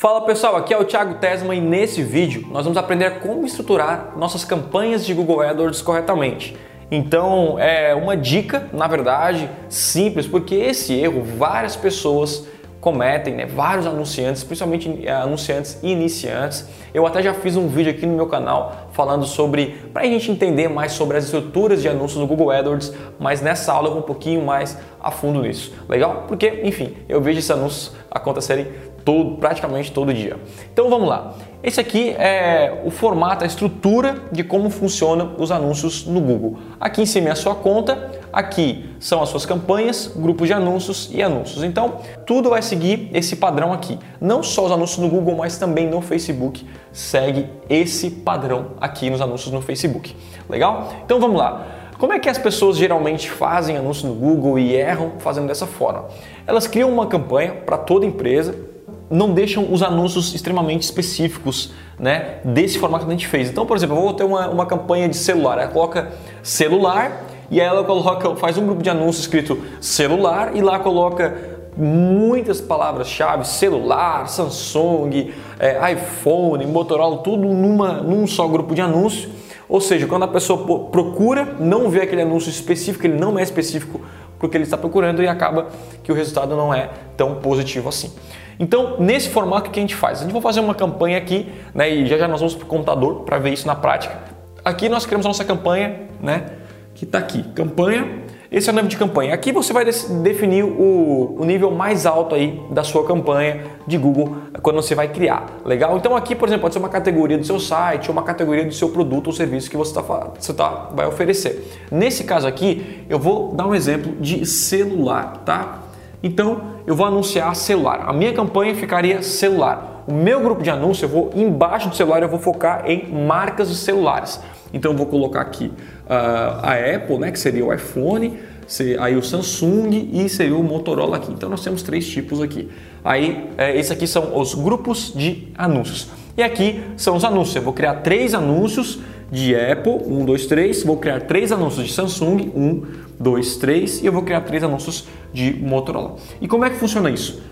Fala pessoal, aqui é o Thiago Tesma e nesse vídeo nós vamos aprender como estruturar nossas campanhas de Google AdWords corretamente. Então é uma dica, na verdade, simples, porque esse erro várias pessoas cometem, né? vários anunciantes, principalmente eh, anunciantes iniciantes. Eu até já fiz um vídeo aqui no meu canal falando sobre, para a gente entender mais sobre as estruturas de anúncios no Google AdWords, mas nessa aula eu vou um pouquinho mais a fundo nisso. Legal? Porque, enfim, eu vejo esses anúncios acontecerem todo, praticamente todo dia. Então vamos lá. Esse aqui é o formato, a estrutura de como funcionam os anúncios no Google. Aqui em cima é a sua conta, aqui são as suas campanhas, grupos de anúncios e anúncios. Então, tudo vai seguir esse padrão aqui. Não só os anúncios no Google, mas também no Facebook segue esse padrão aqui nos anúncios no Facebook. Legal? Então vamos lá. Como é que as pessoas geralmente fazem anúncios no Google e erram fazendo dessa forma? Elas criam uma campanha para toda empresa, não deixam os anúncios extremamente específicos né, desse formato que a gente fez. Então, por exemplo, eu vou ter uma, uma campanha de celular, ela coloca celular e aí ela coloca, faz um grupo de anúncios escrito celular e lá coloca muitas palavras-chave, celular, Samsung, é, iPhone, Motorola, tudo numa, num só grupo de anúncio. Ou seja, quando a pessoa procura, não vê aquele anúncio específico, ele não é específico porque ele está procurando e acaba que o resultado não é tão positivo assim. Então, nesse formato, o que a gente faz? A gente vai fazer uma campanha aqui, né, e já já nós vamos para o computador para ver isso na prática. Aqui nós criamos a nossa campanha, né, que está aqui, campanha. Esse é o nome de campanha. Aqui você vai definir o, o, nível mais alto aí da sua campanha de Google quando você vai criar. Legal? Então aqui, por exemplo, pode ser uma categoria do seu site ou uma categoria do seu produto ou serviço que você, tá, você tá, vai oferecer. Nesse caso aqui, eu vou dar um exemplo de celular, tá? Então eu vou anunciar celular. A minha campanha ficaria celular. O meu grupo de anúncio, eu vou embaixo do celular, eu vou focar em marcas de celulares. Então eu vou colocar aqui uh, a Apple, né, que seria o iPhone, aí o Samsung e seria o Motorola aqui. Então nós temos três tipos aqui. Aí é, esses aqui são os grupos de anúncios. E aqui são os anúncios. Eu vou criar três anúncios de Apple, um, dois, três. Vou criar três anúncios de Samsung, um, dois, três. E eu vou criar três anúncios de Motorola. E como é que funciona isso?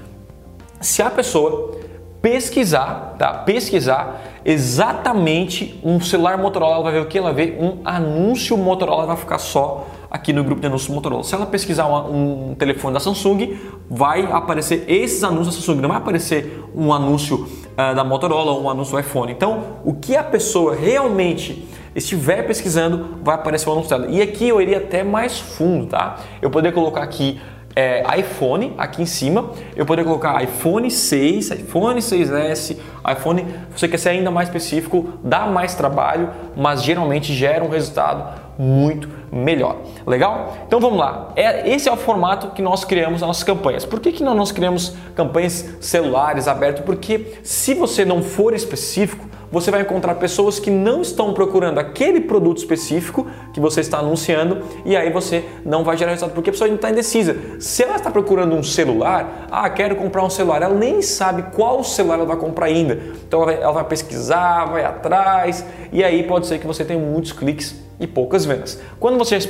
Se a pessoa pesquisar, tá? Pesquisar exatamente um celular Motorola, ela vai ver o que? Ela ver um anúncio Motorola, vai ficar só aqui no grupo de anúncios Motorola. Se ela pesquisar uma, um telefone da Samsung, vai aparecer esses anúncios da Samsung, não vai aparecer um anúncio uh, da Motorola ou um anúncio do iPhone. Então, o que a pessoa realmente estiver pesquisando, vai aparecer o anúncio dela. E aqui eu iria até mais fundo, tá? Eu poderia colocar aqui é, iPhone aqui em cima, eu poderia colocar iPhone 6, iPhone 6S, iPhone, você quer ser ainda mais específico, dá mais trabalho, mas geralmente gera um resultado muito melhor. Legal? Então vamos lá. É, esse é o formato que nós criamos nas nossas campanhas. Por que, que não nós criamos campanhas celulares abertas? Porque se você não for específico, você vai encontrar pessoas que não estão procurando aquele produto específico que você está anunciando e aí você não vai gerar resultado porque a pessoa ainda está indecisa. Se ela está procurando um celular, ah, quero comprar um celular, ela nem sabe qual celular ela vai comprar ainda. Então ela vai, ela vai pesquisar, vai atrás e aí pode ser que você tenha muitos cliques e poucas vendas. Quando você já,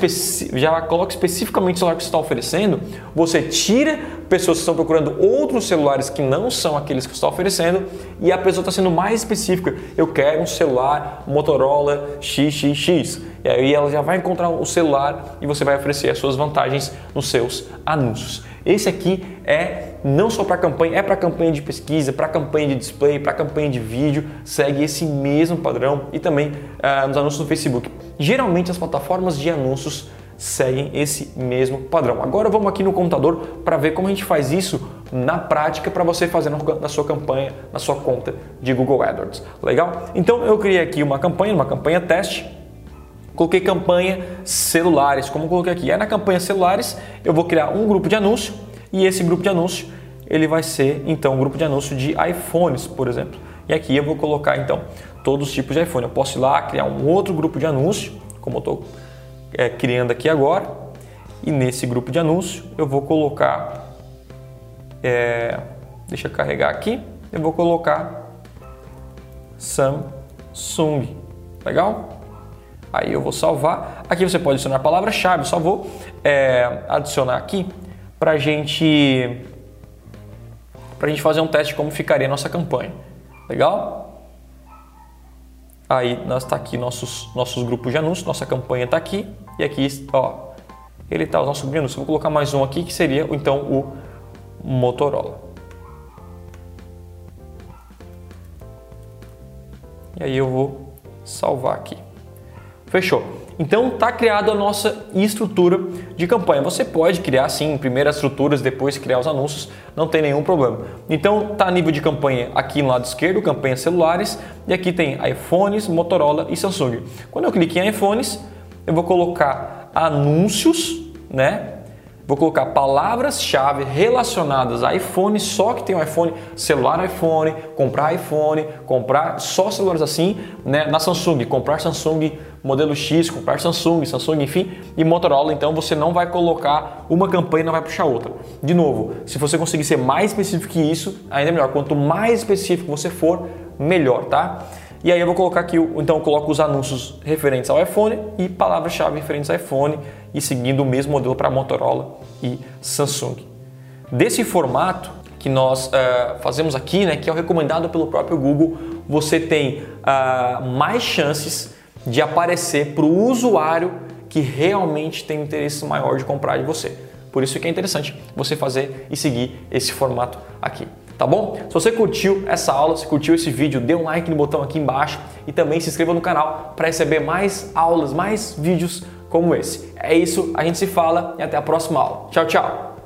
já coloca especificamente o celular que você está oferecendo, você tira pessoas que estão procurando outros celulares que não são aqueles que você está oferecendo e a pessoa está sendo mais específica. Eu quero um celular Motorola XXX. E aí ela já vai encontrar o celular e você vai oferecer as suas vantagens nos seus anúncios. Esse aqui é não só para campanha, é para campanha de pesquisa, para campanha de display, para campanha de vídeo, segue esse mesmo padrão e também uh, nos anúncios no Facebook. Geralmente as plataformas de anúncios seguem esse mesmo padrão. Agora vamos aqui no computador para ver como a gente faz isso na prática para você fazer na sua campanha, na sua conta de Google AdWords. Legal? Então eu criei aqui uma campanha, uma campanha teste. Coloquei campanha celulares, como coloquei aqui. Aí na campanha celulares eu vou criar um grupo de anúncio e esse grupo de anúncio ele vai ser então um grupo de anúncio de iPhones, por exemplo. E aqui eu vou colocar então todos os tipos de iPhone. Eu posso ir lá criar um outro grupo de anúncio, como eu estou é, criando aqui agora. E nesse grupo de anúncio eu vou colocar, é, deixa eu carregar aqui, eu vou colocar Samsung. Legal? Aí eu vou salvar. Aqui você pode adicionar palavra-chave, só vou é, adicionar aqui para gente a gente fazer um teste de como ficaria a nossa campanha. Legal? Aí está aqui nossos nossos grupos de anúncios, nossa campanha está aqui e aqui, ó, ele está o nosso grupo de anúncios. Vou colocar mais um aqui que seria então o Motorola. E aí eu vou salvar aqui. Fechou. Então está criada a nossa estrutura de campanha. Você pode criar sim primeiras estruturas, depois criar os anúncios, não tem nenhum problema. Então está nível de campanha aqui no lado esquerdo, campanhas celulares, e aqui tem iPhones, Motorola e Samsung. Quando eu clico em iPhones, eu vou colocar anúncios, né? Vou colocar palavras-chave relacionadas a iPhone, só que tem um iPhone, celular iPhone, comprar iPhone, comprar só celulares assim, né? Na Samsung, comprar Samsung modelo X, comprar Samsung, Samsung, enfim, e Motorola, então você não vai colocar uma campanha e não vai puxar outra. De novo, se você conseguir ser mais específico que isso, ainda é melhor. Quanto mais específico você for, melhor, tá? E aí eu vou colocar aqui, então eu coloco os anúncios referentes ao iPhone e palavras-chave referentes ao iPhone e seguindo o mesmo modelo para Motorola e Samsung. Desse formato que nós uh, fazemos aqui, né, que é o recomendado pelo próprio Google, você tem uh, mais chances de aparecer para o usuário que realmente tem interesse maior de comprar de você. Por isso que é interessante você fazer e seguir esse formato aqui. Tá bom? Se você curtiu essa aula, se curtiu esse vídeo, dê um like no botão aqui embaixo e também se inscreva no canal para receber mais aulas, mais vídeos como esse. É isso, a gente se fala e até a próxima aula. Tchau, tchau!